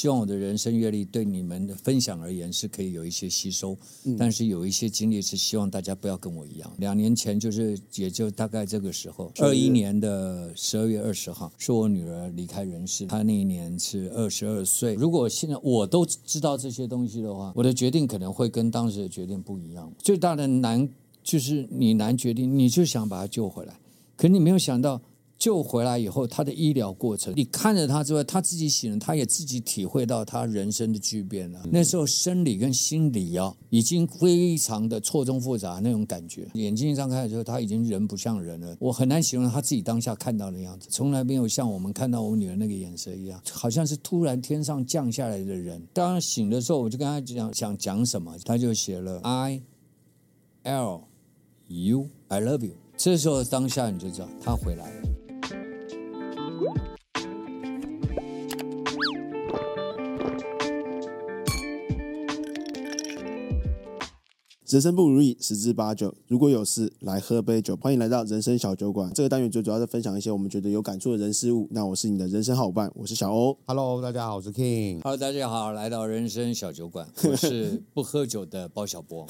希望我的人生阅历对你们的分享而言是可以有一些吸收，嗯、但是有一些经历是希望大家不要跟我一样。两年前就是也就大概这个时候，二一年的十二月二十号是我女儿离开人世，她那一年是二十二岁。如果现在我都知道这些东西的话，我的决定可能会跟当时的决定不一样。最大的难就是你难决定，你就想把她救回来，可你没有想到。救回来以后，他的医疗过程，你看着他之外，他自己醒了，他也自己体会到他人生的巨变了。那时候生理跟心理啊，已经非常的错综复杂那种感觉。眼睛一张开的时候，他已经人不像人了。我很难形容他自己当下看到的样子，从来没有像我们看到我女儿那个眼神一样，好像是突然天上降下来的人。当他醒的时候，我就跟他讲想讲什么，他就写了 I L U I love you。这时候当下你就知道他回来了。人生不如意十之八九，如果有事来喝杯酒。欢迎来到人生小酒馆。这个单元最主要是分享一些我们觉得有感触的人事物。那我是你的人生好伙伴，我是小欧。Hello，大家好，我是 King。Hello，大家好，来到人生小酒馆，我是不喝酒的包小波。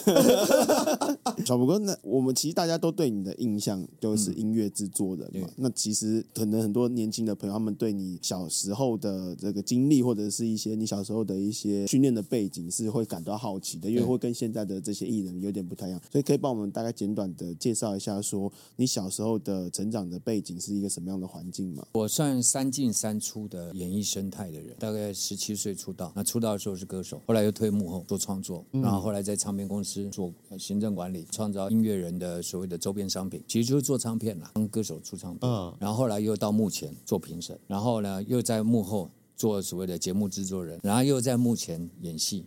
小波哥，那我们其实大家都对你的印象就是音乐制作人嘛。嗯、那其实可能很多年轻的朋友，他们对你小时候的这个经历，或者是一些你小时候的一些训练的背景，是会感到好奇的，因为会跟现在的这些艺人。有点不太一样，所以可以帮我们大概简短的介绍一下，说你小时候的成长的背景是一个什么样的环境吗？我算三进三出的演艺生态的人，大概十七岁出道，那出道的时候是歌手，后来又退幕后做创作，然后后来在唱片公司做行政管理，创造音乐人的所谓的周边商品，其实就是做唱片啦，帮歌手出唱片，然后后来又到幕前做评审，然后呢又在幕后。做所谓的节目制作人，然后又在幕前演戏，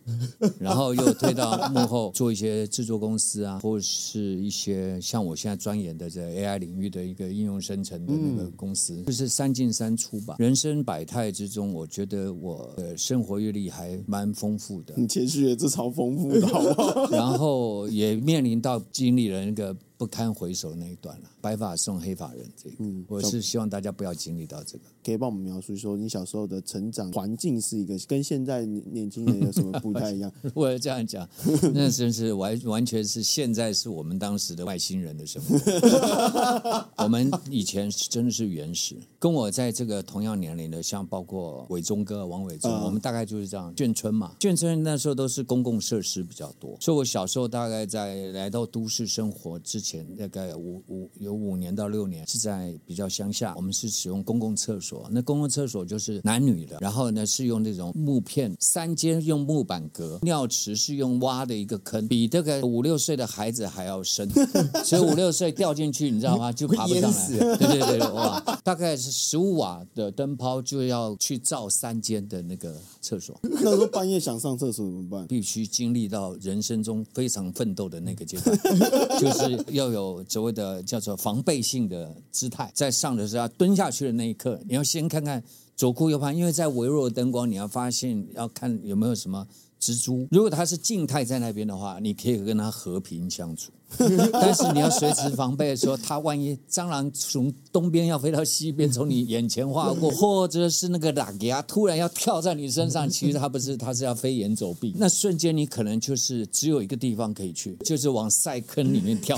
然后又推到幕后做一些制作公司啊，或是一些像我现在钻研的这 AI 领域的一个应用生成的那个公司，嗯、就是三进三出吧。人生百态之中，我觉得我的生活阅历还蛮丰富的。你谦虚了，这超丰富的，好不好？然后也面临到经历了那个。不堪回首那一段了，白发送黑发人这个，嗯，我是希望大家不要经历到这个。可以帮我们描述说，你小时候的成长环境是一个跟现在年轻人有什么不太一样？我要这样讲，那真是完完全是现在是我们当时的外星人的生活。我们以前真的是原始，跟我在这个同样年龄的，像包括伟忠哥、王伟忠，我们大概就是这样。眷村嘛，眷村那时候都是公共设施比较多，所以我小时候大概在来到都市生活之前。大概五五有五年到六年是在比较乡下，我们是使用公共厕所。那公共厕所就是男女的，然后呢是用那种木片，三间用木板隔，尿池是用挖的一个坑，比这个五六岁的孩子还要深，所以五六岁掉进去，你知道吗？就爬不上来。对对对，哇，大概是十五瓦的灯泡就要去照三间的那个厕所。那时候半夜想上厕所怎么办？必须经历到人生中非常奋斗的那个阶段，就是要。有所谓的叫做防备性的姿态，在上的时候蹲下去的那一刻，你要先看看左顾右盼，因为在微弱的灯光，你要发现要看有没有什么蜘蛛。如果它是静态在那边的话，你可以跟它和平相处。但是你要随时防备，说它万一蟑螂从东边要飞到西边，从你眼前划过，或者是那个拉吉亚突然要跳在你身上，其实它不是，它是要飞檐走壁。那瞬间你可能就是只有一个地方可以去，就是往塞坑里面跳，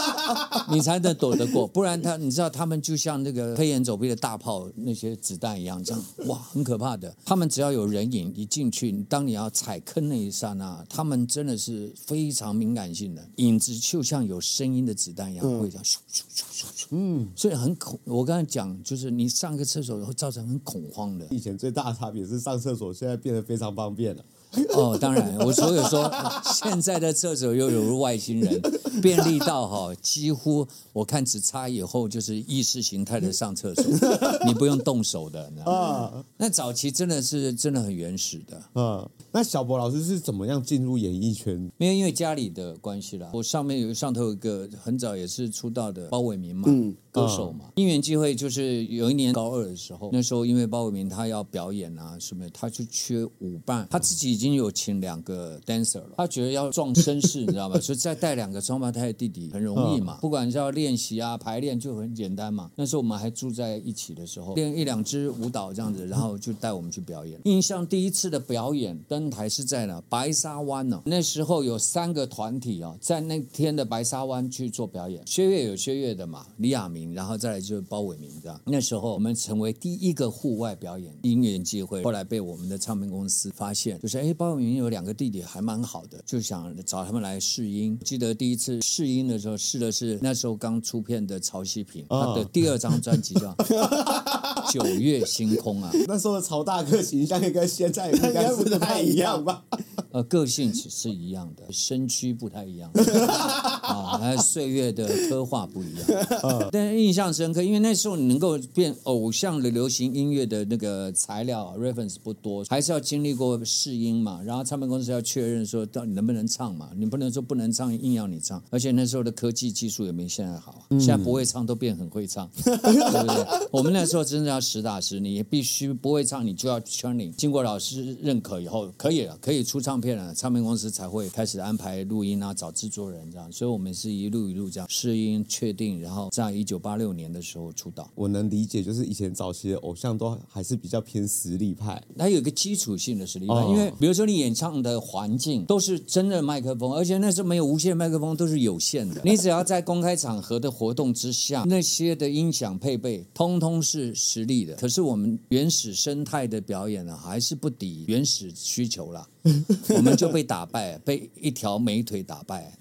你才能躲得过。不然它，你知道，他们就像那个飞檐走壁的大炮那些子弹一样，这样哇，很可怕的。他们只要有人影一进去，当你要踩坑那一刹那，他们真的是非常敏感性的影子。就像有声音的子弹一样，会这样咻咻咻咻咻。嗯，所以很恐。我刚才讲，就是你上个厕所会造成很恐慌的。以前最大的差别是上厕所，现在变得非常方便了。哦，当然，我所以说，现在的厕所又有如外星人，便利到哈，几乎我看只差以后就是意识形态的上厕所，你不用动手的。啊，那早期真的是真的很原始的。嗯，那小博老师是怎么样进入演艺圈？没有，因为家里的关系啦。我上面有上头有一个很早也是出道的包伟民嘛，嗯歌手嘛。因缘际会就是有一年高二的时候，那时候因为包伟民他要表演啊什么，他就缺舞伴，他自己已经有请两个 dancer 了，他觉得要壮声势，你知道吗？所以再带两个双胞胎的弟弟很容易嘛，不管是要练习啊排练就很简单嘛。那时候我们还住在一起的时候，练一两支舞蹈这样子，然后就带我们去表演。印象第一次的表演登台是在哪？白沙湾呢？那时候有三个团体啊，在那天的白沙湾去做表演。薛岳有薛岳的嘛，李亚明，然后再来就是包伟明这样。那时候我们成为第一个户外表演，因缘际会，后来被我们的唱片公司发现，就是哎，鲍伟民有两个弟弟还蛮好的，就想找他们来试音。记得第一次试音的时候，试的是那时候刚出片的曹希平，他的第二张专辑叫《九月星空》啊。那时候的曹大哥形象应该现在应该不太一样吧？呃，个性只是一样的，身躯不太一样啊，还有岁月的刻画不一样。但是印象深刻，因为那时候你能够变偶像的流行音乐的那个材料 reference 不多，还是要经历过试音嘛。然后唱片公司要确认说到底能不能唱嘛，你不能说不能唱，硬要你唱。而且那时候的科技技术也没现在好，现在不会唱都变很会唱，对不对？我们那时候真的要实打实，你必须不会唱，你就要 training，经过老师认可以后，可以了，可以出唱片了，唱片公司才会开始安排录音啊，找制作人这样。所以我们是一路一路这样试音确定，然后在一九八六年的时候出道。我能理解，就是以前早期的偶像都还是比较偏实力派，它有一个基础性的实力派，哦、因为比如说你演唱的环境都是真的麦克风，而且那时候没有无线麦克风，都是有线的。你只要在公开场合的活动之下，那些的音响配备通通是实力的。可是我们原始生态的表演呢，还是不抵原始需求啦。我们就被打败，被一条美腿打败。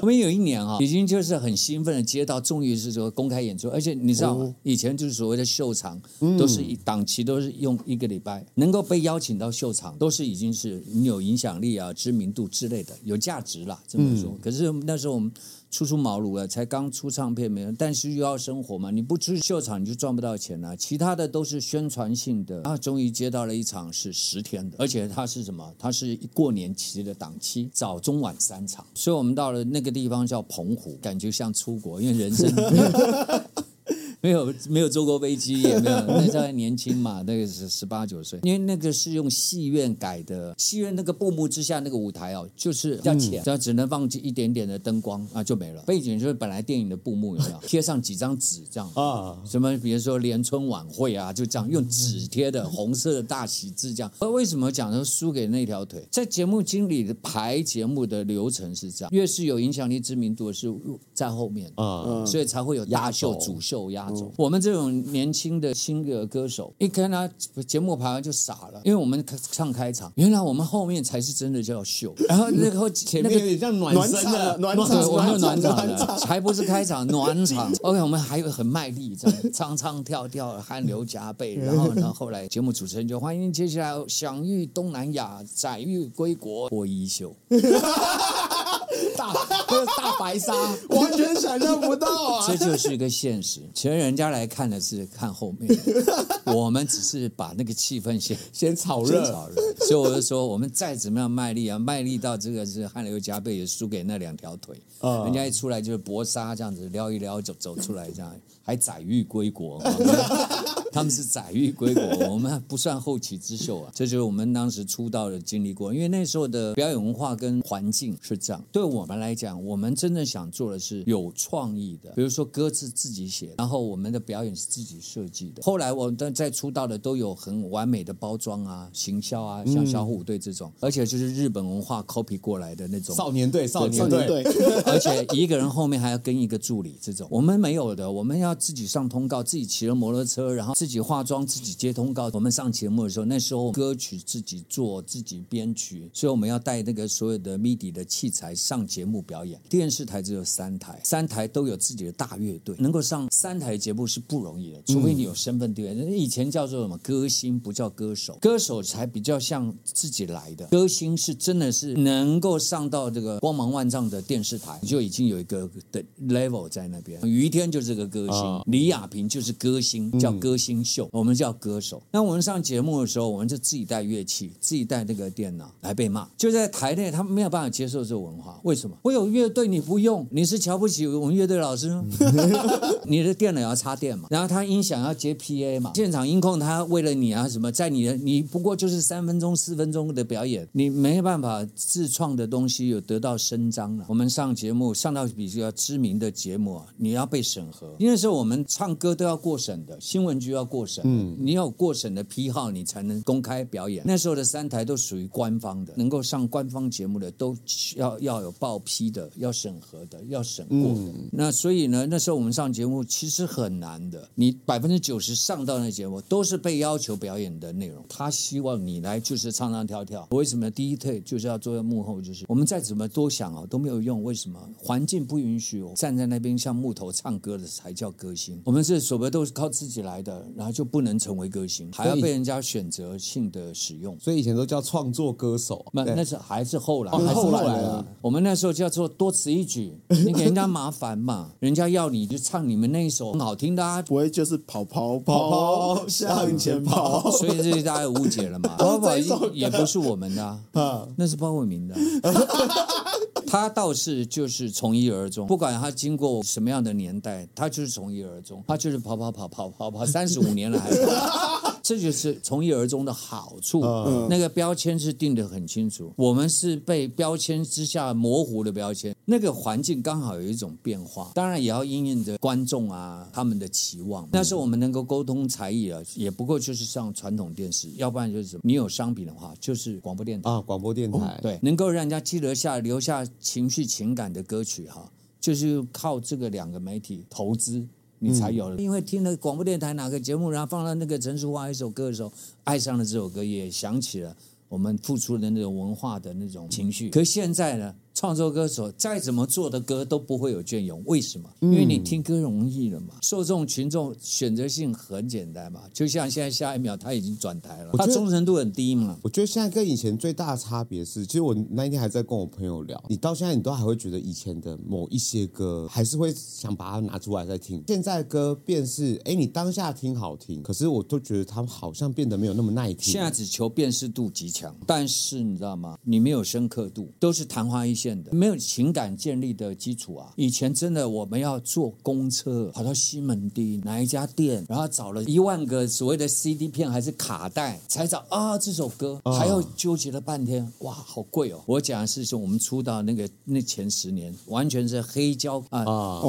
我们有一年啊，已经就是很兴奋的接到，终于是说公开演出，而且你知道吗？以前就是所谓的秀场，都是一档期都是用一个礼拜，能够被邀请到秀场，都是已经是你有影响力啊、知名度之类的，有价值了。这么说，可是那时候我们。初出茅庐了，才刚出唱片没有，但是又要生活嘛，你不出秀场你就赚不到钱了。其他的都是宣传性的，啊终于接到了一场是十天的，而且它是什么？它是过年期的档期，早中晚三场。所以我们到了那个地方叫澎湖，感觉像出国，因为人生。没有没有坐过飞机，也没有 那时候还年轻嘛，那个是十八九岁。因为那个是用戏院改的，戏院那个布幕之下那个舞台哦，就是比较浅，这样只能放一点点的灯光啊，就没了。背景就是本来电影的布幕有没有？贴上几张纸这样啊？什么比如说联春晚会啊，就这样用纸贴的红色的大喜字这样。而为什么讲说输给那条腿？在节目经理的排节目的流程是这样，越是有影响力、知名度的是在后面啊，所以才会有压秀、主秀压。我们这种年轻的新的歌手，一看他节目排完就傻了，因为我们唱开场，原来我们后面才是真的叫秀，然后那个 前面有点像暖身的。暖场，我们有暖场的，还不是开场暖场。OK，我们还有很卖力，这样唱唱跳跳，汗流浃背，然后呢，后来节目主持人就欢迎接下来享誉东南亚，载誉归国，脱衣秀。大，白鲨，完全想象不到啊！这就是一个现实。其实人家来看的是看后面，我们只是把那个气氛先先炒热，炒热。所以我就说，我们再怎么样卖力啊，卖力到这个是汗流浃背，也输给那两条腿。Uh. 人家一出来就是搏杀这样子撩一撩走走出来，这样还载誉归国。他们是载誉归国，我们不算后起之秀啊。这就是我们当时出道的经历过，因为那时候的表演文化跟环境是这样。对我们来讲，我们真正想做的是有创意的，比如说歌词自己写，然后我们的表演是自己设计的。后来我们在出道的都有很完美的包装啊、行销啊，像小虎队这种，嗯、而且就是日本文化 copy 过来的那种少年队、少年队，而且一个人后面还要跟一个助理，这种我们没有的，我们要自己上通告，自己骑着摩托车，然后。自己化妆，自己接通告。我们上节目的时候，那时候歌曲自己做，自己编曲，所以我们要带那个所有的 MIDI 的器材上节目表演。电视台只有三台，三台都有自己的大乐队，能够上三台节目是不容易的，除非你有身份地位。以前叫做什么歌星，不叫歌手，歌手才比较像自己来的。歌星是真的是能够上到这个光芒万丈的电视台，就已经有一个的 level 在那边。于天就是个歌星，李亚平就是歌星，叫歌星。新秀，我们叫歌手。那我们上节目的时候，我们就自己带乐器，自己带那个电脑来被骂。就在台内，他们没有办法接受这个文化。为什么？么？我有乐队你不用，你是瞧不起我们乐队老师吗？你的电脑要插电嘛，然后他音响要接 PA 嘛，现场音控他为了你啊什么，在你的你不过就是三分钟四分钟的表演，你没办法自创的东西有得到伸张了。我们上节目上到比较知名的节目啊，你要被审核，因为是我们唱歌都要过审的，新闻局要过审，嗯，你要有过审的批号，你才能公开表演。那时候的三台都属于官方的，能够上官方节目的都要要有报批的，要审核的，要审过的。嗯、那所以呢，那时候我们上节目其实很难的，你百分之九十上到那节目都是被要求表演的内容。他希望你来就是唱唱跳跳。为什么第一退就是要坐在幕后？就是我们再怎么多想哦都没有用。为什么环境不允许我站在那边像木头唱歌的才叫歌星？我们是所谓都是靠自己来的，然后就不能成为歌星，还要被人家选择性的使用。所以以前都叫创作歌手。那那是还是后来，还是后来啊。我们那时候叫做多此一举，你 给人家麻烦嘛，人家要你就唱你们那一首很好听的啊，不会就是跑跑跑跑向前跑，所以这大家误解了嘛。跑跑也不是我们的啊，那是包伟明的。他倒是就是从一而终，不管他经过什么样的年代，他就是从一而终，他就是跑跑跑跑跑跑三十五年了还跑，这就是从一而终的好处。那个标签是定得很清楚，我们是被标签之下模糊的标签。那个环境刚好有一种变化，当然也要因应着观众啊他们的期望。但是我们能够沟通才艺啊，也不过就是上传统电视，要不然就是什么？你有商品的话，就是广播电台啊，广播电台、哦、对，能够让人家记得下留下。情绪情感的歌曲哈，就是靠这个两个媒体投资，你才有了。因为听了广播电台哪个节目，然后放到那个陈淑桦一首歌的时候，爱上了这首歌，也想起了我们付出的那种文化的那种情绪。可现在呢？创作歌手再怎么做的歌都不会有隽永，为什么？因为你听歌容易了嘛，受众群众选择性很简单嘛。就像现在下一秒他已经转台了，他忠诚度很低嘛。我觉得现在跟以前最大的差别是，其实我那一天还在跟我朋友聊，你到现在你都还会觉得以前的某一些歌，还是会想把它拿出来再听。现在歌便是，哎，你当下听好听，可是我都觉得他们好像变得没有那么耐听。现在只求辨识度极强，但是你知道吗？你没有深刻度，都是昙花一现的。没有情感建立的基础啊！以前真的我们要坐公车跑到西门町哪一家店，然后找了一万个所谓的 CD 片还是卡带，才找啊这首歌，还要纠结了半天，哇，好贵哦！我讲的是说我们出道那个那前十年，完全是黑胶啊，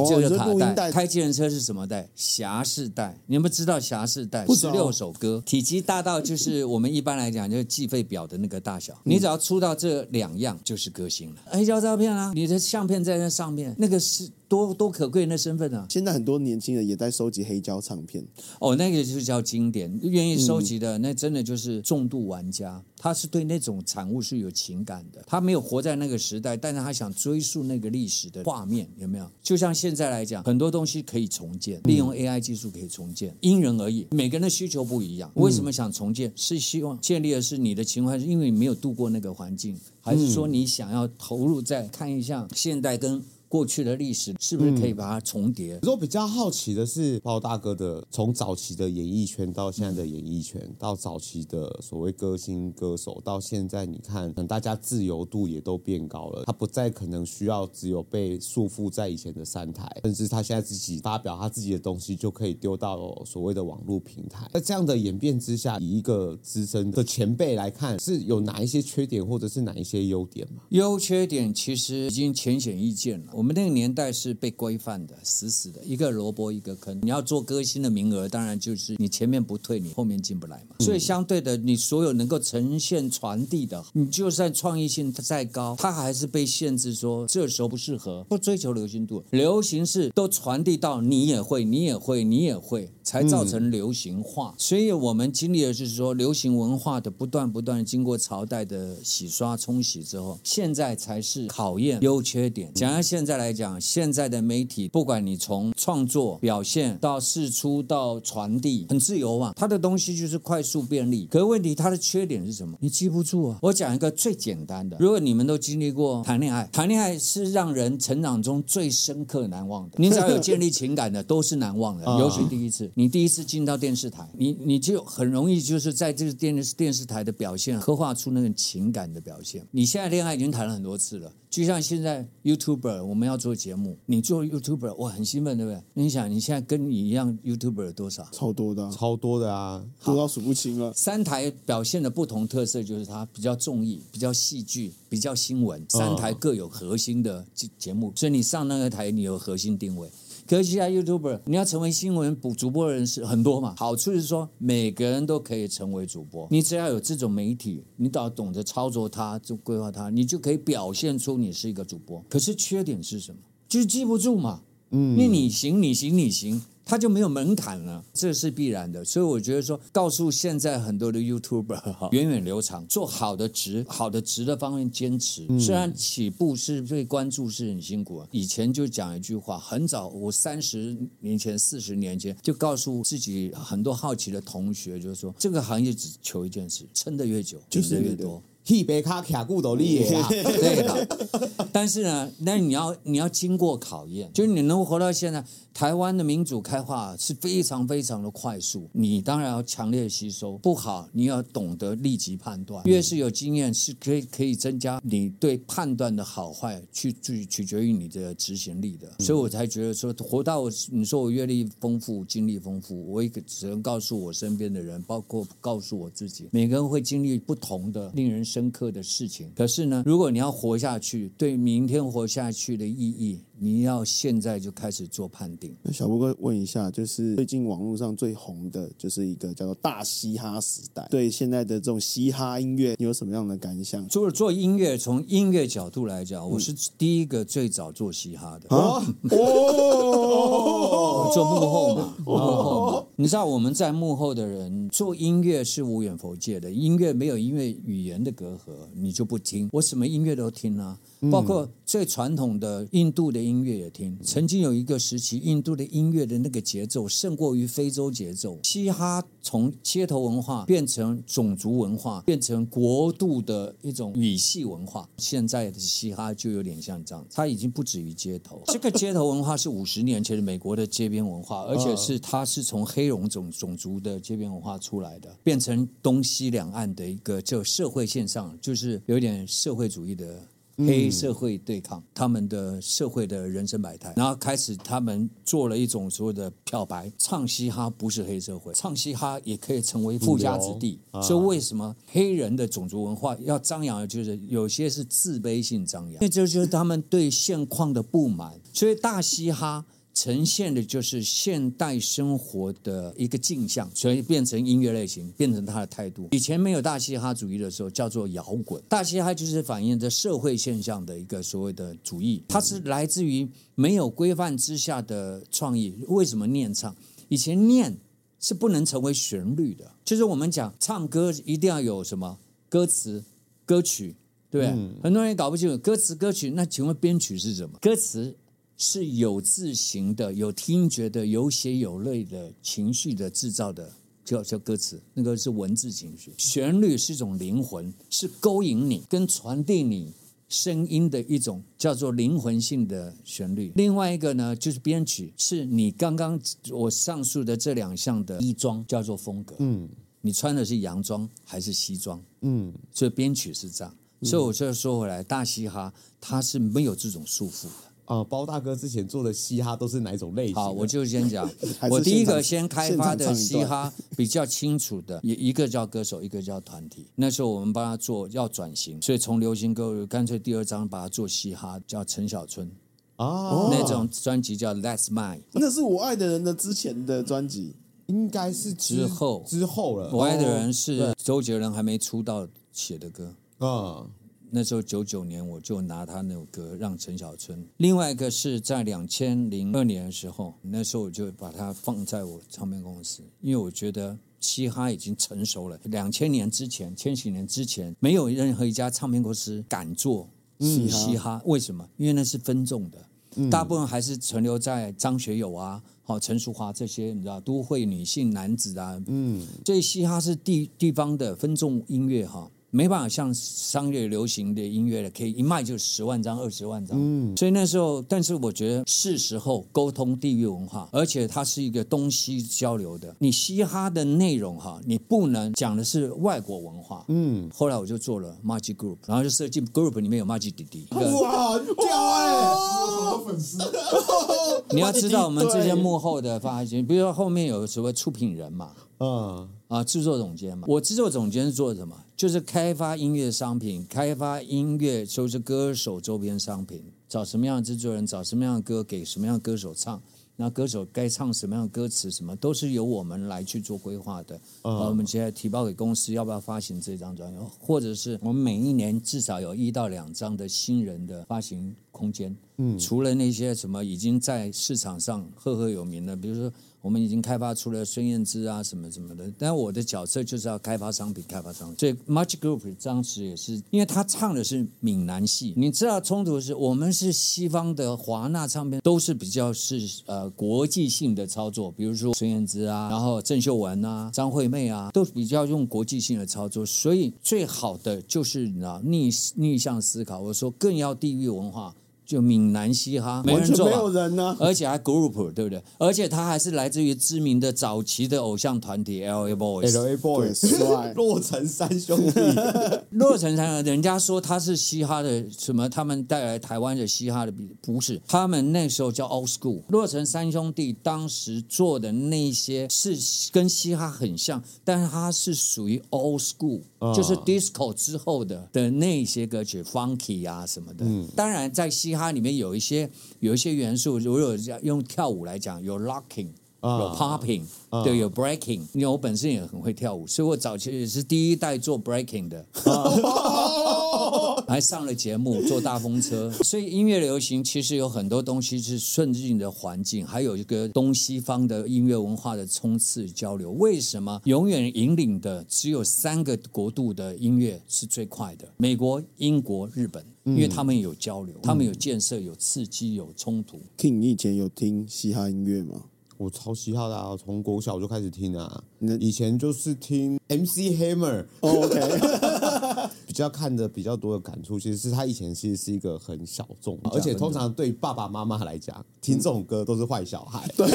这个卡带，开计程车是什么带？侠士带，你们知道侠士带？十六首歌，体积大到就是我们一般来讲就是计费表的那个大小，你只要出到这两样就是歌星了。黑胶照片。啊！你的相片在那上面，那个是。多多可贵的身份啊！现在很多年轻人也在收集黑胶唱片。哦，那个就是叫经典，愿意收集的、嗯、那真的就是重度玩家。他是对那种产物是有情感的，他没有活在那个时代，但是他想追溯那个历史的画面，有没有？就像现在来讲，很多东西可以重建，利用 AI 技术可以重建，因人而异，每个人的需求不一样。为什么想重建？是希望建立的是你的情怀，是因为你没有度过那个环境，还是说你想要投入在看一下现代跟？过去的历史是不是可以把它重叠？我、嗯、比较好奇的是，包大哥的从早期的演艺圈到现在的演艺圈，到早期的所谓歌星歌手，到现在你看，大家自由度也都变高了，他不再可能需要只有被束缚在以前的三台，甚至他现在自己发表他自己的东西就可以丢到所谓的网络平台。在这样的演变之下，以一个资深的前辈来看，是有哪一些缺点，或者是哪一些优点吗？优缺点其实已经浅显易见了。我们那个年代是被规范的，死死的，一个萝卜一个坑。你要做歌星的名额，当然就是你前面不退，你后面进不来嘛。所以相对的，你所有能够呈现传递的，你就算创意性再高，它还是被限制说这时候不适合，不追求流行度。流行是都传递到你也会，你也会，你也会，才造成流行化。所以我们经历的就是说，流行文化的不断不断经过朝代的洗刷冲洗之后，现在才是考验优缺点。讲到现在来讲。现在的媒体，不管你从创作、表现到试出到传递，很自由嘛。它的东西就是快速便利。可是问题，它的缺点是什么？你记不住啊。我讲一个最简单的，如果你们都经历过谈恋爱，谈恋爱是让人成长中最深刻难忘的。你只要有建立情感的，都是难忘的，尤其第一次。你第一次进到电视台，你你就很容易就是在这个电视电视台的表现刻画出那种情感的表现。你现在恋爱已经谈了很多次了。就像现在 YouTuber，我们要做节目，你做 YouTuber，我很兴奋，对不对？你想，你现在跟你一样 YouTuber 有多少？超多的，超多的啊，多到数不清了。三台表现的不同特色，就是它比较综艺、比较戏剧、比较新闻，三台各有核心的节节目，所以你上那个台，你有核心定位。可是现在 YouTuber，你要成为新闻主主播的人是很多嘛？好处是说每个人都可以成为主播，你只要有这种媒体，你只要懂得操作它，就规划它，你就可以表现出你是一个主播。可是缺点是什么？就是记不住嘛。嗯，因为你行，你行，你行。他就没有门槛了，这是必然的。所以我觉得说，告诉现在很多的 YouTuber 哈，源远流长，做好的值，好的值的方面坚持。虽然起步是被关注是很辛苦，以前就讲一句话，很早，我三十年前、四十年前就告诉自己很多好奇的同学，就是说，这个行业只求一件事，撑得越久，就是越多。一杯卡卡固都厉害，对的。但是呢，那你要你要经过考验，就是你能活到现在。台湾的民主开化是非常非常的快速，你当然要强烈吸收。不好，你要懂得立即判断。越是有经验，是可以可以增加你对判断的好坏，去取取决于你的执行力的。所以我才觉得说，活到你说我阅历丰富、经历丰富，我也只能告诉我身边的人，包括告诉我自己，每个人会经历不同的令人深刻的事情。可是呢，如果你要活下去，对明天活下去的意义。你要现在就开始做判定。那小波哥问一下，就是最近网络上最红的，就是一个叫做“大嘻哈时代”。对现在的这种嘻哈音乐，你有什么样的感想？除了做音乐，从音乐角度来讲，我是第一个最早做嘻哈的。哦，做幕后嘛，幕后嘛。你知道我们在幕后的人做音乐是无远弗届的，音乐没有音乐语言的隔阂，你就不听。我什么音乐都听啊。包括最传统的印度的音乐也听。曾经有一个时期，印度的音乐的那个节奏胜过于非洲节奏。嘻哈从街头文化变成种族文化，变成国度的一种语系文化。现在的嘻哈就有点像这样，它已经不止于街头。这个街头文化是五十年前的美国的街边文化，而且是它是从黑人种种族的街边文化出来的，变成东西两岸的一个就社会现象，就是有点社会主义的。黑社会对抗他们的社会的人生百态，然后开始他们做了一种所谓的漂白，唱嘻哈不是黑社会，唱嘻哈也可以成为富家子弟。所以为什么黑人的种族文化要张扬？就是有些是自卑性张扬，那就是他们对现况的不满。所以大嘻哈。呈现的就是现代生活的一个镜像，所以变成音乐类型，变成他的态度。以前没有大嘻哈主义的时候，叫做摇滚。大嘻哈就是反映着社会现象的一个所谓的主义，它是来自于没有规范之下的创意。为什么念唱？以前念是不能成为旋律的，就是我们讲唱歌一定要有什么歌词、歌曲，对？很多人搞不清楚歌词、歌曲。那请问编曲是什么？歌词。是有字形的、有听觉的、有血有泪的情绪的制造的，叫叫歌词，那个是文字情绪。旋律是一种灵魂，是勾引你跟传递你声音的一种叫做灵魂性的旋律。另外一个呢，就是编曲，是你刚刚我上述的这两项的衣装叫做风格。嗯，你穿的是洋装还是西装？嗯，所以编曲是这样。所以我就说回来，大嘻哈它是没有这种束缚的。啊、呃，包大哥之前做的嘻哈都是哪种类型？好，我就先讲。我第一个先开发的嘻哈比较清楚的，一一个叫歌手，一个叫团体。那时候我们帮他做要转型，所以从流行歌干脆第二张把它做嘻哈，叫陈小春。哦，那种专辑叫 That's Mine。那是我爱的人的之前的专辑，应该是之后之后了。我爱的人是周杰伦还没出道写的歌。啊、哦。那时候九九年，我就拿他那首歌让陈小春。另外一个是在两千零二年的时候，那时候我就把它放在我唱片公司，因为我觉得嘻哈已经成熟了。两千年之前，千禧年之前，没有任何一家唱片公司敢做嘻哈。嘻哈为什么？因为那是分众的，大部分还是存留在张学友啊、好陈淑华这些，你知道，都会女性男子啊。嗯，所以嘻哈是地地方的分众音乐哈。没办法像商业流行的音乐了，可以一卖就十万张、二十万张。嗯，所以那时候，但是我觉得是时候沟通地域文化，而且它是一个东西交流的。你嘻哈的内容哈，你不能讲的是外国文化。嗯，后来我就做了 Magic Group，然后就设计 Group 里面有 Magic 弟弟。哇，屌哎！我粉丝。你要知道我们这些幕后的发行，比如说后面有所谓出品人嘛。嗯啊，制作总监嘛，我制作总监是做什么？就是开发音乐商品，开发音乐就是歌手周边商品，找什么样的制作人，找什么样的歌给什么样的歌手唱，那歌手该唱什么样的歌词，什么都是由我们来去做规划的。嗯，我们现在提报给公司要不要发行这张专辑，或者是我们每一年至少有一到两张的新人的发行空间。嗯，除了那些什么已经在市场上赫赫有名的，比如说。我们已经开发出了孙燕姿啊什么什么的，但我的角色就是要开发商品，开发商品。所以 Magic Group 当时也是，因为他唱的是闽南戏，你知道冲突是我们是西方的华纳唱片，都是比较是呃国际性的操作，比如说孙燕姿啊，然后郑秀文啊，张惠妹啊，都比较用国际性的操作，所以最好的就是你知道逆逆向思考，我说更要地域文化。就闽南嘻哈，没人做，没有人呢，而且还 group，对不对？而且他还是来自于知名的早期的偶像团体 L A Boys，L A Boys，洛城三兄弟，洛城三兄弟，人家说他是嘻哈的什么？他们带来台湾的嘻哈的，不是，他们那时候叫 Old School。洛城三兄弟当时做的那些是跟嘻哈很像，但是他是属于 Old School，就是 Disco 之后的的那些歌曲，Funky 啊什么的。嗯，当然在嘻它里面有一些有一些元素，如果有用跳舞来讲，有 locking，有 popping，对，有 breaking。因为我本身也很会跳舞，所以我早期也是第一代做 breaking 的，还上了节目，坐大风车。所以音乐流行其实有很多东西是顺应的环境，还有一个东西方的音乐文化的冲刺交流。为什么永远引领的只有三个国度的音乐是最快的？美国、英国、日本。因为他们有交流，嗯、他们有建设，有刺激，有冲突。King，你以前有听嘻哈音乐吗？我超嘻哈的啊，从国小就开始听啊。那以前就是听 MC Hammer，OK，、oh, 比较看的比较多的感触，其实是他以前其实是一个很小众，而且通常对爸爸妈妈来讲，听这种歌都是坏小孩。对。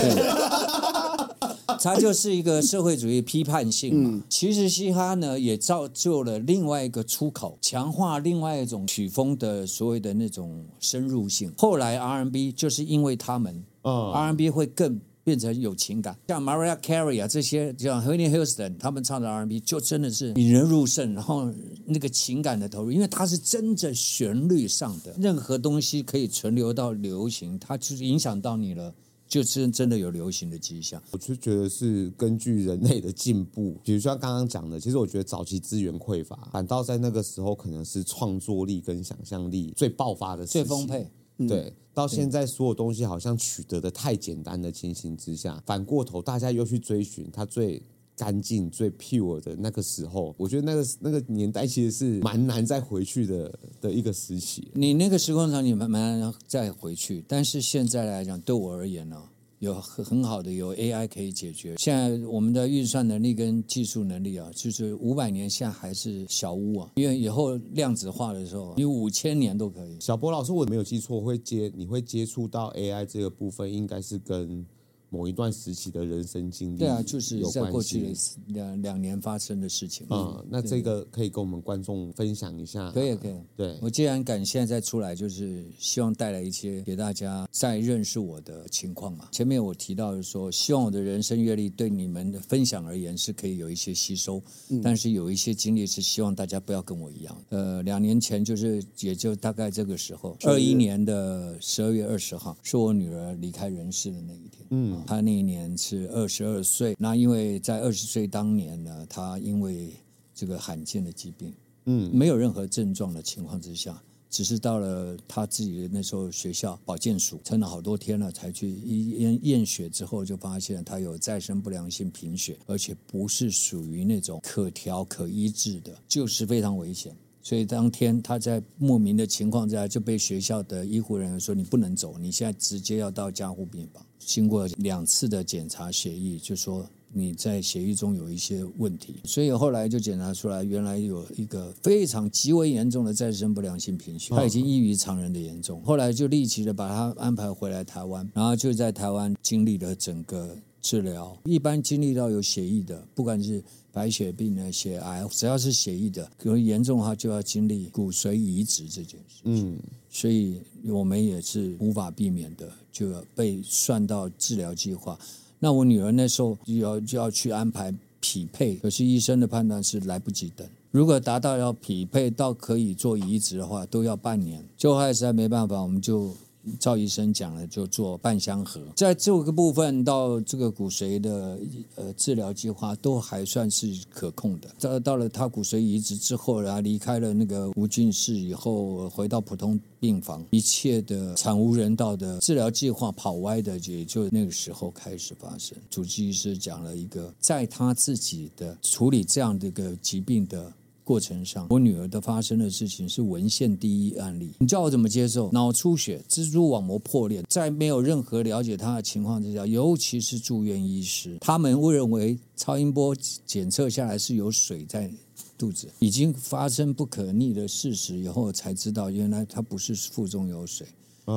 它就是一个社会主义批判性嘛。其实嘻哈呢，也造就了另外一个出口，强化另外一种曲风的所谓的那种深入性。后来 R&B 就是因为他们，R&B 会更变成有情感，像 Mariah Carey 啊这些，像 Whitney Houston 他们唱的 R&B 就真的是引人入胜，然后那个情感的投入，因为它是真正旋律上的，任何东西可以存留到流行，它就是影响到你了。就是真的有流行的迹象，我就觉得是根据人类的进步，比如像刚刚讲的，其实我觉得早期资源匮乏，反倒在那个时候可能是创作力跟想象力最爆发的时候，最丰沛。对，到现在所有东西好像取得的太简单的情形之下，反过头大家又去追寻它最。干净最 pure 的那个时候，我觉得那个那个年代其实是蛮难再回去的的一个时期。你那个时空场景蛮蛮难再回去，但是现在来讲，对我而言呢，有很很好的有 AI 可以解决。现在我们的运算能力跟技术能力啊，就是五百年现在还是小屋啊，因为以后量子化的时候，你五千年都可以。小波老师，我没有记错，会接你会接触到 AI 这个部分，应该是跟。某一段时期的人生经历，对啊，就是在过去两两年发生的事情。嗯，那这个可以跟我们观众分享一下。可以，可以。对，我既然敢现在再出来，就是希望带来一些给大家再认识我的情况嘛。前面我提到的说，希望我的人生阅历对你们的分享而言是可以有一些吸收，嗯，但是有一些经历是希望大家不要跟我一样。呃，两年前就是也就大概这个时候，二一年的十二月二十号，是我女儿离开人世的那一天。嗯。他那一年是二十二岁，那因为在二十岁当年呢，他因为这个罕见的疾病，嗯，没有任何症状的情况之下，只是到了他自己的那时候学校保健署，撑了好多天了，才去验验血之后，就发现他有再生不良性贫血，而且不是属于那种可调可医治的，就是非常危险。所以当天他在莫名的情况之下就被学校的医护人员说：“你不能走，你现在直接要到加护病房。”经过两次的检查协议，就说你在协议中有一些问题，所以后来就检查出来，原来有一个非常极为严重的再生不良性贫血，他已经异于常人的严重。后来就立即的把他安排回来台湾，然后就在台湾经历了整个治疗。一般经历到有血液的，不管是白血病呢、血癌，只要是血液的，可能严重的话就要经历骨髓移植这件事。嗯，所以我们也是无法避免的，就要被算到治疗计划。那我女儿那时候就要就要去安排匹配，可是医生的判断是来不及等。如果达到要匹配到可以做移植的话，都要半年。就后来实在没办法，我们就。赵医生讲了，就做半相合，在这个部分到这个骨髓的呃治疗计划都还算是可控的。到到了他骨髓移植之后，然后离开了那个无菌室以后，回到普通病房，一切的惨无人道的治疗计划跑歪的，也就那个时候开始发生。主治医师讲了一个，在他自己的处理这样的一个疾病的。过程上，我女儿的发生的事情是文献第一案例。你叫我怎么接受？脑出血、蜘蛛网膜破裂，在没有任何了解她的情况之下，尤其是住院医师，他们误认为超音波检测下来是有水在肚子，已经发生不可逆的事实以后，才知道原来她不是腹中有水。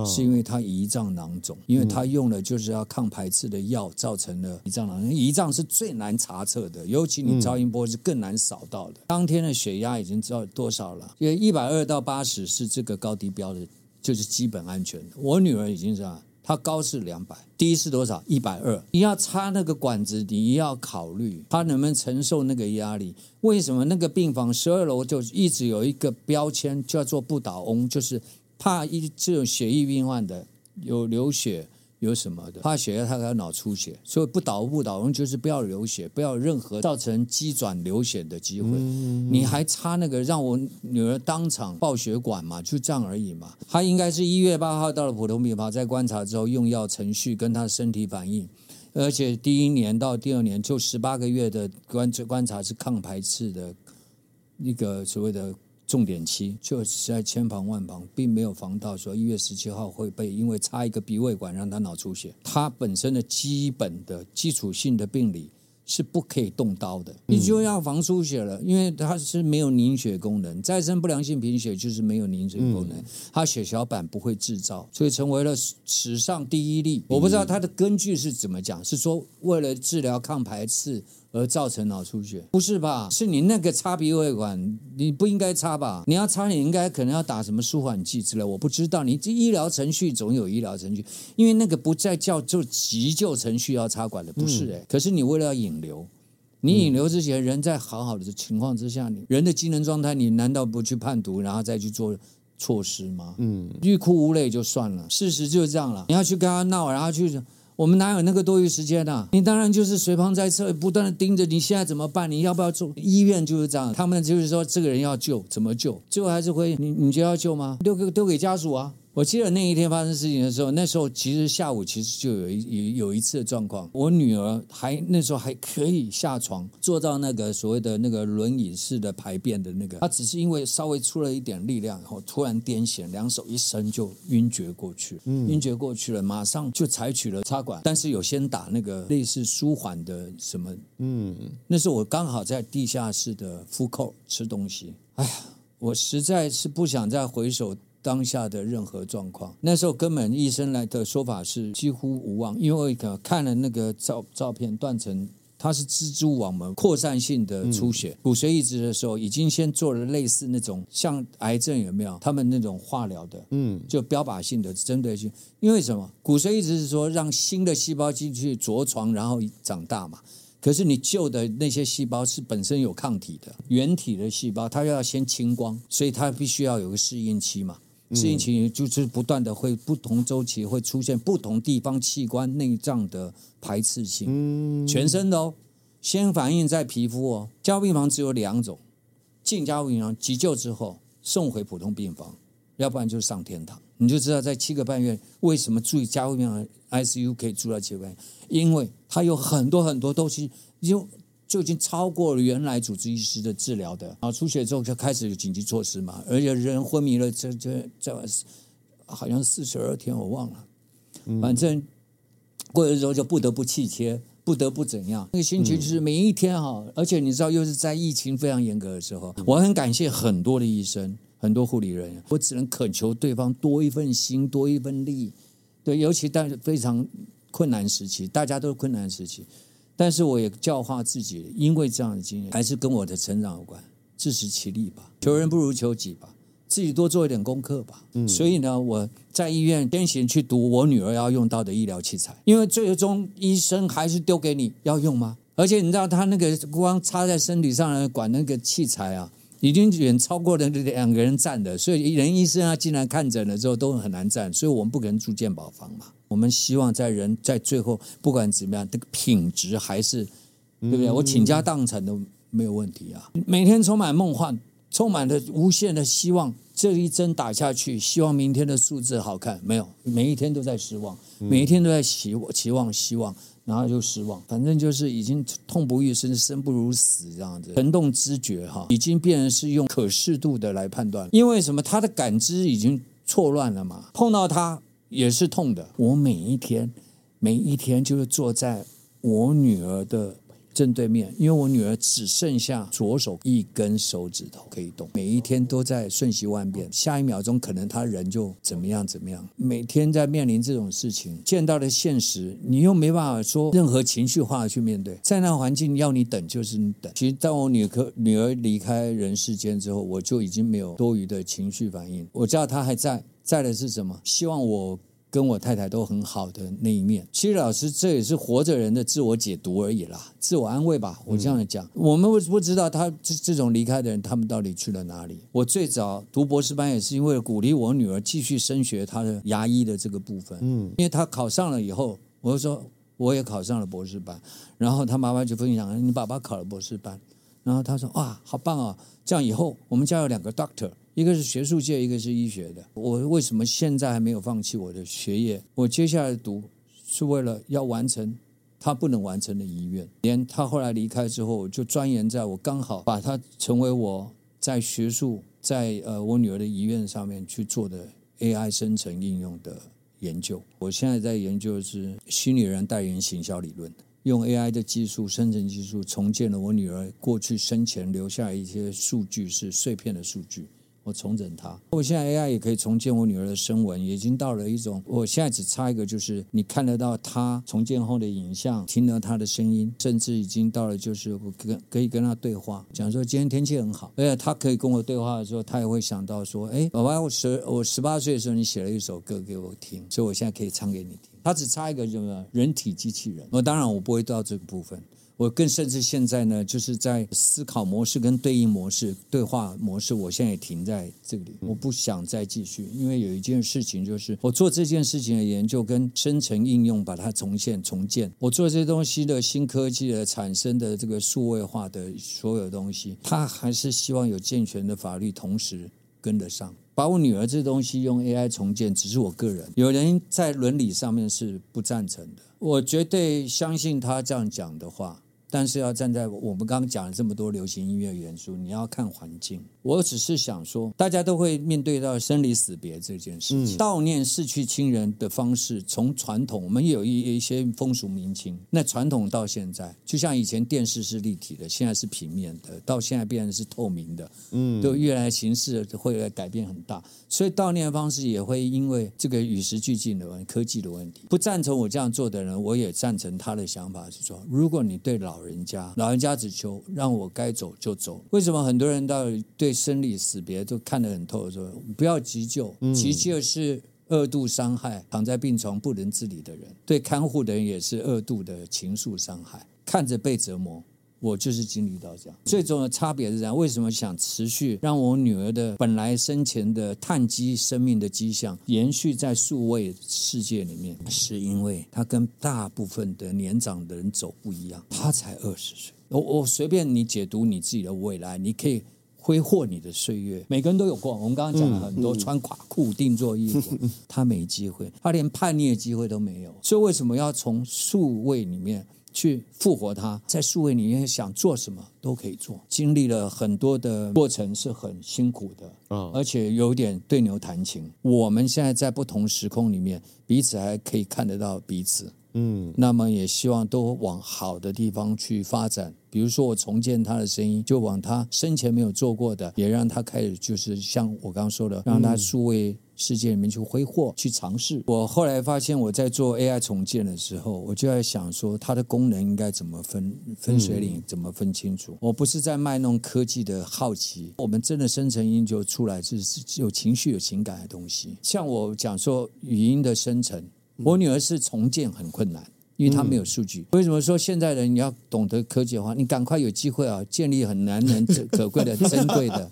是因为他胰脏囊肿，因为他用了就是要抗排斥的药，造成了胰脏囊肿。胰脏是最难查测的，尤其你超音波是更难扫到的。当天的血压已经知道多少了，因为一百二到八十是这个高低标的，就是基本安全的。我女儿已经是啊，她高是两百，低是多少？一百二。你要插那个管子，你要考虑她能不能承受那个压力。为什么那个病房十二楼就一直有一个标签叫做不倒翁，就是。怕一这种血液病患的有流血有什么的，怕血压他还有脑出血，所以不倒不倒翁就是不要流血，不要任何造成机转流血的机会。你还差那个让我女儿当场爆血管嘛？就这样而已嘛。她应该是一月八号到了普通病房，在观察之后用药程序跟她身体反应，而且第一年到第二年就十八个月的观观察是抗排斥的一个所谓的。重点期就是在千防万防，并没有防到说一月十七号会被因为插一个鼻胃管让他脑出血。他本身的基本的基础性的病理是不可以动刀的，你就要防出血了，因为它是没有凝血功能，再生不良性贫血就是没有凝血功能，它血小板不会制造，所以成为了史上第一例。我不知道它的根据是怎么讲，是说为了治疗抗排斥。而造成脑出血，不是吧？是你那个插鼻胃管，你不应该插吧？你要插，你应该可能要打什么舒缓剂之类。我不知道，你这医疗程序总有医疗程序，因为那个不再叫做急救程序要插管的，不是诶、欸。可是你为了要引流，你引流之前人在好好的情况之下，你人的机能状态，你难道不去判读，然后再去做措施吗？嗯，欲哭无泪就算了，事实就是这样了。你要去跟他闹，然后去。我们哪有那个多余时间呢、你当然就是随旁在侧，不断的盯着你现在怎么办？你要不要住？医院就是这样，他们就是说这个人要救，怎么救？最后还是会你，你就要救吗？丢给丢给家属啊。我记得那一天发生事情的时候，那时候其实下午其实就有一有有一次的状况，我女儿还那时候还可以下床，坐到那个所谓的那个轮椅式的排便的那个，她只是因为稍微出了一点力量，然后突然癫痫，两手一伸就晕厥过去，嗯，晕厥过去了，马上就采取了插管，但是有先打那个类似舒缓的什么，嗯，那时候我刚好在地下室的 food court 吃东西，哎呀，我实在是不想再回首。当下的任何状况，那时候根本医生来的说法是几乎无望，因为看了那个照照片断层，它是蜘蛛网膜扩散性的出血。骨髓移植的时候，已经先做了类似那种像癌症有没有？他们那种化疗的，嗯，就标靶性的针对性。因为什么？骨髓移植是说让新的细胞进去着床，然后长大嘛。可是你旧的那些细胞是本身有抗体的原体的细胞，它要先清光，所以它必须要有个适应期嘛。适应期就是不断的会不同周期会出现不同地方器官内脏的排斥性，全身的哦，先反映在皮肤哦。加护病房只有两种，进加护病房急救之后送回普通病房，要不然就是上天堂。你就知道在七个半月为什么住加护病房 ICU 可以住到七个半月，因为它有很多很多东西就。就已经超过了原来主治医师的治疗的，然后出血之后就开始有紧急措施嘛，而且人昏迷了，这这这好像四十二天我忘了，反正过了之后就不得不气切，不得不怎样？那个心情就是每一天哈，而且你知道又是在疫情非常严格的时候，我很感谢很多的医生、很多护理人员，我只能恳求对方多一份心、多一份力。对，尤其在非常困难时期，大家都是困难时期，但是我也教化自己，因为这样的经验还是跟我的成长有关，自食其力吧，求人不如求己吧。自己多做一点功课吧。嗯，所以呢，我在医院先行去读我女儿要用到的医疗器材，因为最终医生还是丢给你要用吗？而且你知道他那个光插在身体上的管那个器材啊，已经远超过了两个人站的，所以人医生啊进来看诊了之后都很难站，所以我们不可能住健保房嘛。我们希望在人在最后不管怎么样，这个品质还是对不对？我倾家荡产都没有问题啊，每天充满梦幻。充满了无限的希望，这一针打下去，希望明天的数字好看。没有，每一天都在失望，每一天都在期期望希望，然后就失望。反正就是已经痛不欲生，生不如死这样子。疼痛知觉哈，已经变成是用可视度的来判断。因为什么？他的感知已经错乱了嘛。碰到他也是痛的。我每一天，每一天就是坐在我女儿的。正对面，因为我女儿只剩下左手一根手指头可以动，每一天都在瞬息万变，下一秒钟可能她人就怎么样怎么样。每天在面临这种事情，见到的现实，你又没办法说任何情绪化去面对，在那环境要你等就是你等。其实当我女儿女儿离开人世间之后，我就已经没有多余的情绪反应。我知道她还在，在的是什么？希望我。跟我太太都很好的那一面，其实老师这也是活着人的自我解读而已啦，自我安慰吧。我这样讲，嗯、我们不不知道他这这种离开的人，他们到底去了哪里。我最早读博士班也是因为鼓励我女儿继续升学，她的牙医的这个部分。嗯，因为她考上了以后，我就说我也考上了博士班，然后她妈妈就分享，你爸爸考了博士班，然后她说哇，好棒啊，这样以后我们家有两个 doctor。一个是学术界，一个是医学的。我为什么现在还没有放弃我的学业？我接下来读是为了要完成他不能完成的遗愿。连他后来离开之后，就钻研在我刚好把他成为我在学术在呃我女儿的遗愿上面去做的 AI 生成应用的研究。我现在在研究的是虚拟人代言行销理论。用 AI 的技术、生成技术重建了我女儿过去生前留下一些数据，是碎片的数据。我重整它，我现在 AI 也可以重建我女儿的声纹，已经到了一种，我现在只差一个，就是你看得到她重建后的影像，听到她的声音，甚至已经到了就是我跟可以跟她对话，讲说今天天气很好，而且她可以跟我对话的时候，她也会想到说，哎，宝宝，我十我十八岁的时候你写了一首歌给我听，所以我现在可以唱给你听。她只差一个什么人体机器人，我当然我不会到这个部分。我更甚至现在呢，就是在思考模式跟对应模式、对话模式，我现在也停在这里，我不想再继续，因为有一件事情就是我做这件事情的研究跟深层应用，把它重现、重建。我做这些东西的新科技的产生的这个数位化的所有东西，它还是希望有健全的法律同时跟得上。把我女儿这东西用 AI 重建，只是我个人，有人在伦理上面是不赞成的，我绝对相信他这样讲的话。但是要站在我们刚刚讲了这么多流行音乐元素，你要看环境。我只是想说，大家都会面对到生离死别这件事情，悼念逝去亲人的方式，从传统我们有一一些风俗民情，那传统到现在，就像以前电视是立体的，现在是平面的，到现在变成是透明的，嗯，都越来形式会改变很大，所以悼念的方式也会因为这个与时俱进的问科技的问题。不赞成我这样做的人，我也赞成他的想法，是说，如果你对老人家，老人家只求让我该走就走，为什么很多人到对生离死别都看得很透，说不要急救，急救是二度伤害躺在病床不能自理的人，对看护的人也是二度的情愫伤害，看着被折磨。我就是经历到这样，最重要的差别是这样。为什么想持续让我女儿的本来生前的碳基生命的迹象延续在数位世界里面？是因为她跟大部分的年长的人走不一样，她才二十岁。我我随便你解读你自己的未来，你可以挥霍你的岁月。每个人都有过，我们刚刚讲了很多，穿垮裤定做衣服，他没机会，他连叛逆的机会都没有。所以为什么要从数位里面？去复活他，在数位里面想做什么都可以做。经历了很多的过程是很辛苦的，而且有点对牛弹琴。我们现在在不同时空里面，彼此还可以看得到彼此，嗯，那么也希望都往好的地方去发展。比如说，我重建他的声音，就往他生前没有做过的，也让他开始就是像我刚刚说的，让他数位世界里面去挥霍、去尝试。我后来发现，我在做 AI 重建的时候，我就在想说，它的功能应该怎么分分水岭，怎么分清楚。我不是在卖弄科技的好奇，我们真的生成音就出来是有情绪、有情感的东西。像我讲说语音的生成，我女儿是重建很困难。因为她没有数据，为什么说现在人你要懂得科技的话，你赶快有机会啊，建立很难能可贵的 珍贵的，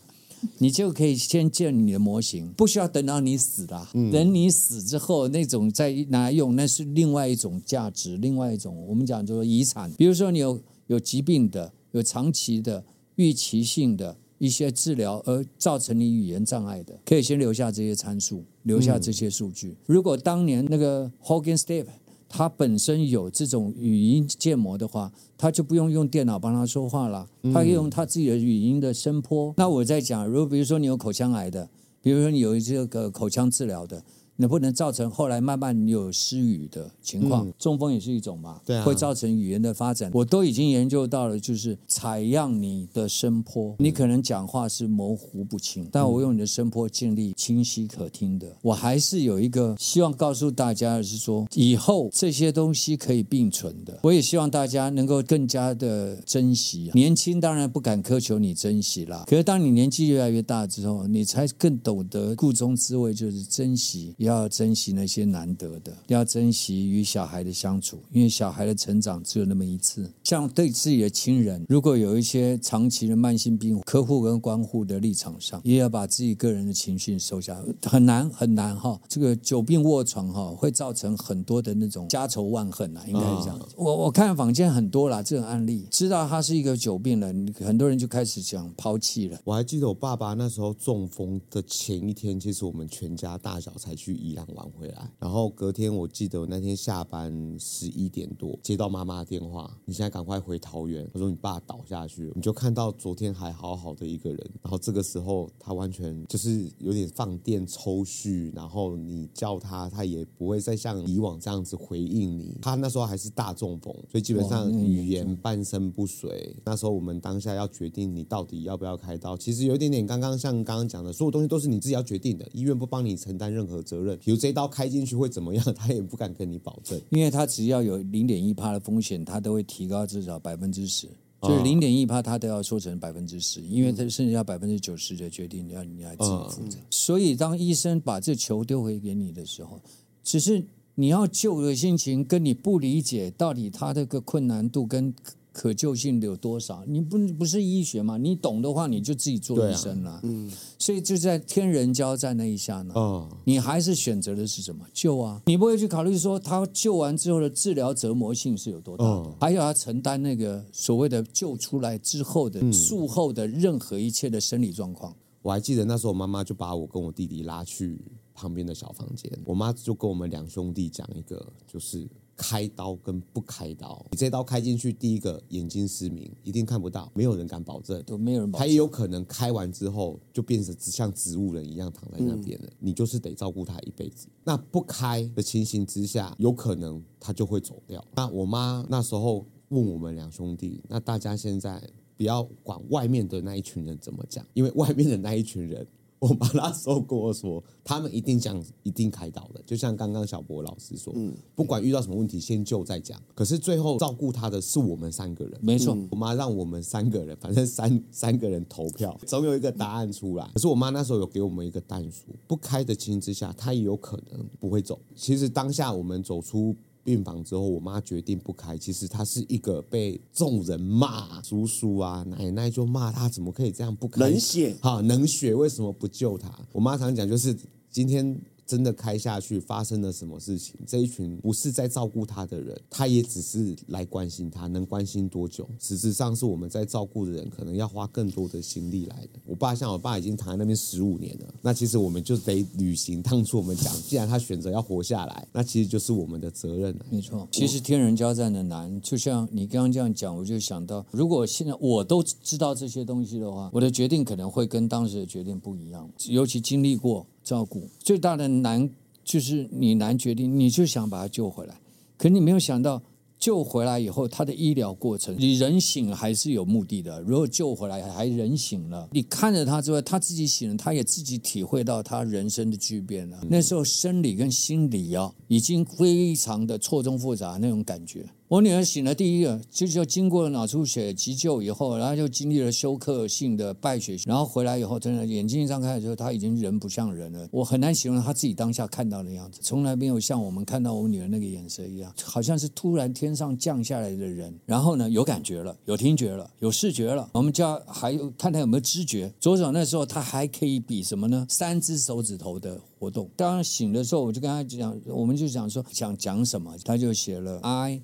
你就可以先建你的模型，不需要等到你死了。等你死之后，那种再拿来用，那是另外一种价值，另外一种我们讲就是遗产。比如说你有有疾病的，有长期的预期性的一些治疗，而造成你语言障碍的，可以先留下这些参数，留下这些数据。如果当年那个 Hogan Steve 他本身有这种语音建模的话，他就不用用电脑帮他说话了，他用他自己的语音的声波。那我在讲，如果比如说你有口腔癌的，比如说你有这个口腔治疗的。能不能造成后来慢慢你有失语的情况？嗯、中风也是一种嘛，对啊，会造成语言的发展。我都已经研究到了，就是采样你的声波，你可能讲话是模糊不清，但我用你的声波建立清晰可听的。我还是有一个希望告诉大家的是说，以后这些东西可以并存的。我也希望大家能够更加的珍惜。年轻当然不敢苛求你珍惜啦，可是当你年纪越来越大之后，你才更懂得故中滋味，就是珍惜。要珍惜那些难得的，要珍惜与小孩的相处，因为小孩的成长只有那么一次。像对自己的亲人，如果有一些长期的慢性病，客户跟关护的立场上，也要把自己个人的情绪收下，很难很难哈。这个久病卧床哈，会造成很多的那种家仇万恨啊，应该是这样。我我看坊间很多啦，这种案例，知道他是一个久病人，很多人就开始想抛弃了。我还记得我爸爸那时候中风的前一天，其实我们全家大小才去。宜兰玩回来，然后隔天我记得我那天下班十一点多接到妈妈的电话，你现在赶快回桃园。他说你爸倒下去了，你就看到昨天还好好的一个人，然后这个时候他完全就是有点放电抽蓄，然后你叫他，他也不会再像以往这样子回应你。他那时候还是大中风，所以基本上语言半身不遂。那时候我们当下要决定你到底要不要开刀，其实有一点点刚刚像刚刚讲的，所有东西都是你自己要决定的，医院不帮你承担任何责任。比如这一刀开进去会怎么样，他也不敢跟你保证，因为他只要有零点一趴的风险，他都会提高至少百分之十，就是零点一趴他都要说成百分之十，因为他甚至要百分之九十的决定你要你来自己负责。所以当医生把这球丢回给你的时候，只是你要救的心情跟你不理解到底他这个困难度跟。可救性的有多少？你不不是医学嘛？你懂的话，你就自己做医生了。啊、嗯，所以就在天人交战那一下呢，哦，你还是选择的是什么？救啊！你不会去考虑说他救完之后的治疗折磨性是有多大？哦，还要他承担那个所谓的救出来之后的术后的任何一切的生理状况。我还记得那时候，我妈妈就把我跟我弟弟拉去旁边的小房间，我妈就跟我们两兄弟讲一个，就是。开刀跟不开刀，你这刀开进去，第一个眼睛失明，一定看不到，没有人敢保证，都没有人保证。他也有可能开完之后就变成像植物人一样躺在那边了，嗯、你就是得照顾他一辈子。那不开的情形之下，有可能他就会走掉。那我妈那时候问我们两兄弟，那大家现在不要管外面的那一群人怎么讲，因为外面的那一群人。我妈那时候跟我说，他们一定讲，一定开导的，就像刚刚小博老师说，嗯，不管遇到什么问题，先救再讲。可是最后照顾他的是我们三个人，没错。我妈让我们三个人，反正三三个人投票，总有一个答案出来。可是我妈那时候有给我们一个但书，不开的情形之下，她也有可能不会走。其实当下我们走出。病房之后，我妈决定不开。其实她是一个被众人骂，叔叔啊、奶奶就骂她，怎么可以这样不开？冷血，哈冷血，为什么不救她？我妈常讲，就是今天。真的开下去，发生了什么事情？这一群不是在照顾他的人，他也只是来关心他，能关心多久？实质上是我们在照顾的人，可能要花更多的心力来的。我爸像我爸已经躺在那边十五年了，那其实我们就得履行当初我们讲，既然他选择要活下来，那其实就是我们的责任。没错，其实天人交战的难，就像你刚刚这样讲，我就想到，如果现在我都知道这些东西的话，我的决定可能会跟当时的决定不一样，尤其经历过。照顾最大的难就是你难决定，你就想把他救回来，可你没有想到。救回来以后，他的医疗过程，你人醒还是有目的的。如果救回来还人醒了，你看着他之外，他自己醒了，他也自己体会到他人生的巨变了。那时候生理跟心理啊，已经非常的错综复杂那种感觉。我女儿醒了，第一个就就经过了脑出血急救以后，然后就经历了休克性的败血，然后回来以后，真的眼睛一张开的时候，她已经人不像人了。我很难形容她自己当下看到的样子，从来没有像我们看到我女儿那个眼神一样，好像是突然天上降下来的人。然后呢，有感觉了，有听觉了，有视觉了。我们叫还有看她有没有知觉。左手那时候她还可以比什么呢？三只手指头的活动。当然醒的时候，我就跟她讲，我们就讲说想讲什么，她就写了 I。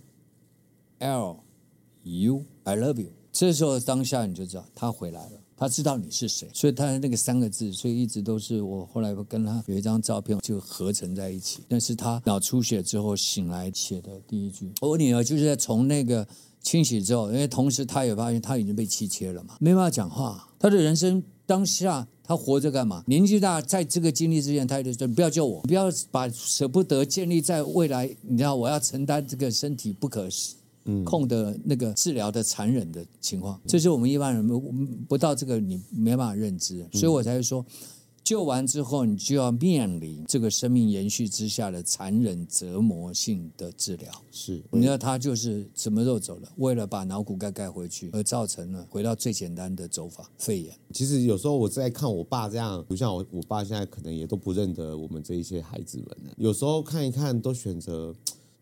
L U I love you。这时候当下你就知道他回来了，他知道你是谁，所以他那个三个字，所以一直都是我后来跟他有一张照片就合成在一起。那是他脑出血之后醒来写的第一句。我女儿就是在从那个清洗之后，因为同时他也发现他已经被气切了嘛，没办法讲话。他的人生当下他活着干嘛？年纪大，在这个经历之前，他就说：“不要救我，不要把舍不得建立在未来。你知道我要承担这个身体不可。”控的那个治疗的残忍的情况，这是我们一般人不不到这个你没办法认知，所以我才会说，救完之后你就要面临这个生命延续之下的残忍折磨性的治疗。是，你知道他就是什么时候走了？为了把脑骨盖盖回去，而造成了回到最简单的走法——肺炎。其实有时候我在看我爸这样，就像我我爸现在可能也都不认得我们这一些孩子们了。有时候看一看，都选择。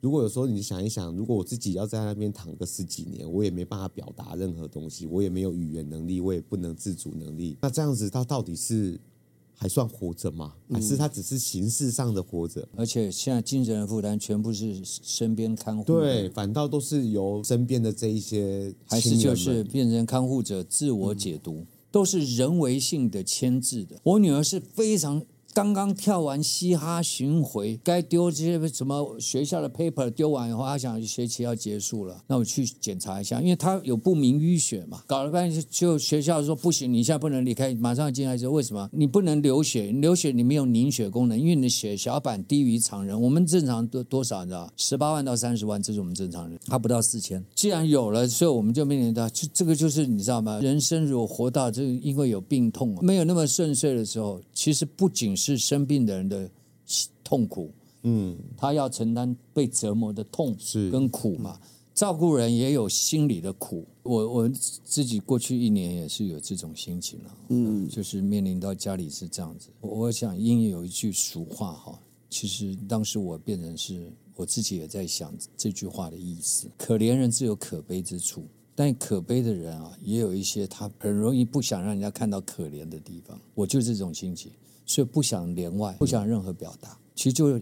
如果有时候你想一想，如果我自己要在那边躺个十几年，我也没办法表达任何东西，我也没有语言能力，我也不能自主能力，那这样子他到底是还算活着吗？还是他只是形式上的活着？而且现在精神的负担全部是身边看护，对，反倒都是由身边的这一些，还是就是变成看护者自我解读，嗯、都是人为性的牵制的。我女儿是非常。刚刚跳完嘻哈巡回，该丢这些什么学校的 paper 丢完以后，他想学期要结束了，那我去检查一下，因为他有不明淤血嘛。搞了半天就学校说不行，你现在不能离开，马上进来之后，为什么？你不能流血，流血你没有凝血功能，因为你的血小板低于常人。我们正常多多少你知道？十八万到三十万，这是我们正常人，他不到四千。既然有了，所以我们就面临到，就这个就是你知道吗？人生如果活到这，因为有病痛，没有那么顺遂的时候，其实不仅是。是生病的人的痛苦，嗯，他要承担被折磨的痛是跟苦嘛。照顾人也有心理的苦，我我自己过去一年也是有这种心情了，嗯，就是面临到家里是这样子。我想，英语有一句俗话哈，其实当时我变成是我自己也在想这句话的意思：可怜人自有可悲之处，但可悲的人啊，也有一些他很容易不想让人家看到可怜的地方。我就这种心情。所以不想连外，不想任何表达，其实就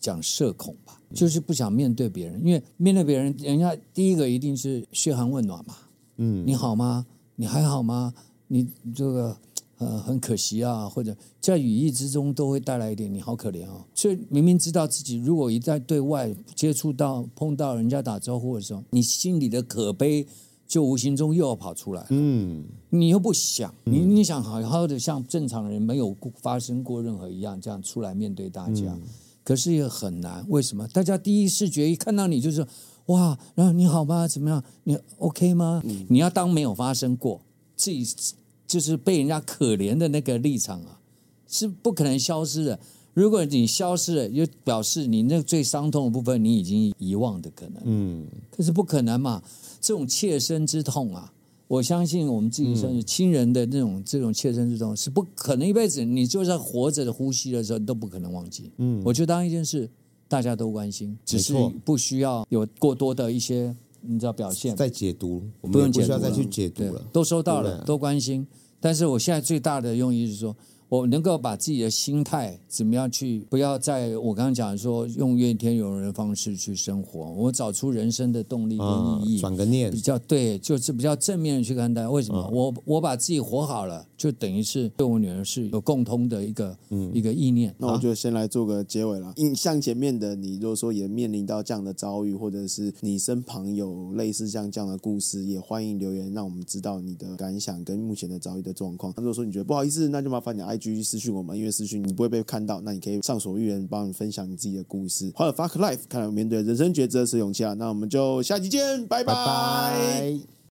讲社恐吧，就是不想面对别人，因为面对别人，人家第一个一定是嘘寒问暖嘛，嗯，你好吗？你还好吗？你这个呃很可惜啊，或者在语意之中都会带来一点你好可怜哦。所以明明知道自己如果一旦对外接触到碰到人家打招呼的时候，你心里的可悲。就无形中又要跑出来，嗯，你又不想，你你想好好的像正常人没有发生过任何一样这样出来面对大家，嗯、可是也很难。为什么？大家第一视觉一看到你就是哇，然后你好吗？怎么样？你 OK 吗？嗯、你要当没有发生过，自己就是被人家可怜的那个立场啊，是不可能消失的。如果你消失了，就表示你那最伤痛的部分你已经遗忘的可能，嗯，可是不可能嘛。这种切身之痛啊，我相信我们自己是亲人的那种、嗯、这种切身之痛是不可能一辈子，你就算活着的呼吸的时候都不可能忘记。嗯，我觉得当一件事大家都关心，只是不需要有过多的一些你知道表现。再解读，我们不用解读不需要再去解读了，都收到了，都关心。但是我现在最大的用意是说。我能够把自己的心态怎么样去，不要在我刚刚讲说用怨天尤人的方式去生活，我找出人生的动力跟意义，转、嗯、个念，比较对，就是比较正面的去看待。为什么？嗯、我我把自己活好了，就等于是对我女儿是有共通的一个、嗯、一个意念。那我就先来做个结尾了。印象前面的你，如果说也面临到这样的遭遇，或者是你身旁有类似像这样的故事，也欢迎留言让我们知道你的感想跟目前的遭遇的状况。如果说你觉得不好意思，那就麻烦你阿 IG 私讯我们，因为私讯你不会被看到，那你可以畅所欲言，帮你分享你自己的故事。好了，Fuck Life，看来面对人生抉择是勇气啊，那我们就下期见，拜拜。拜拜。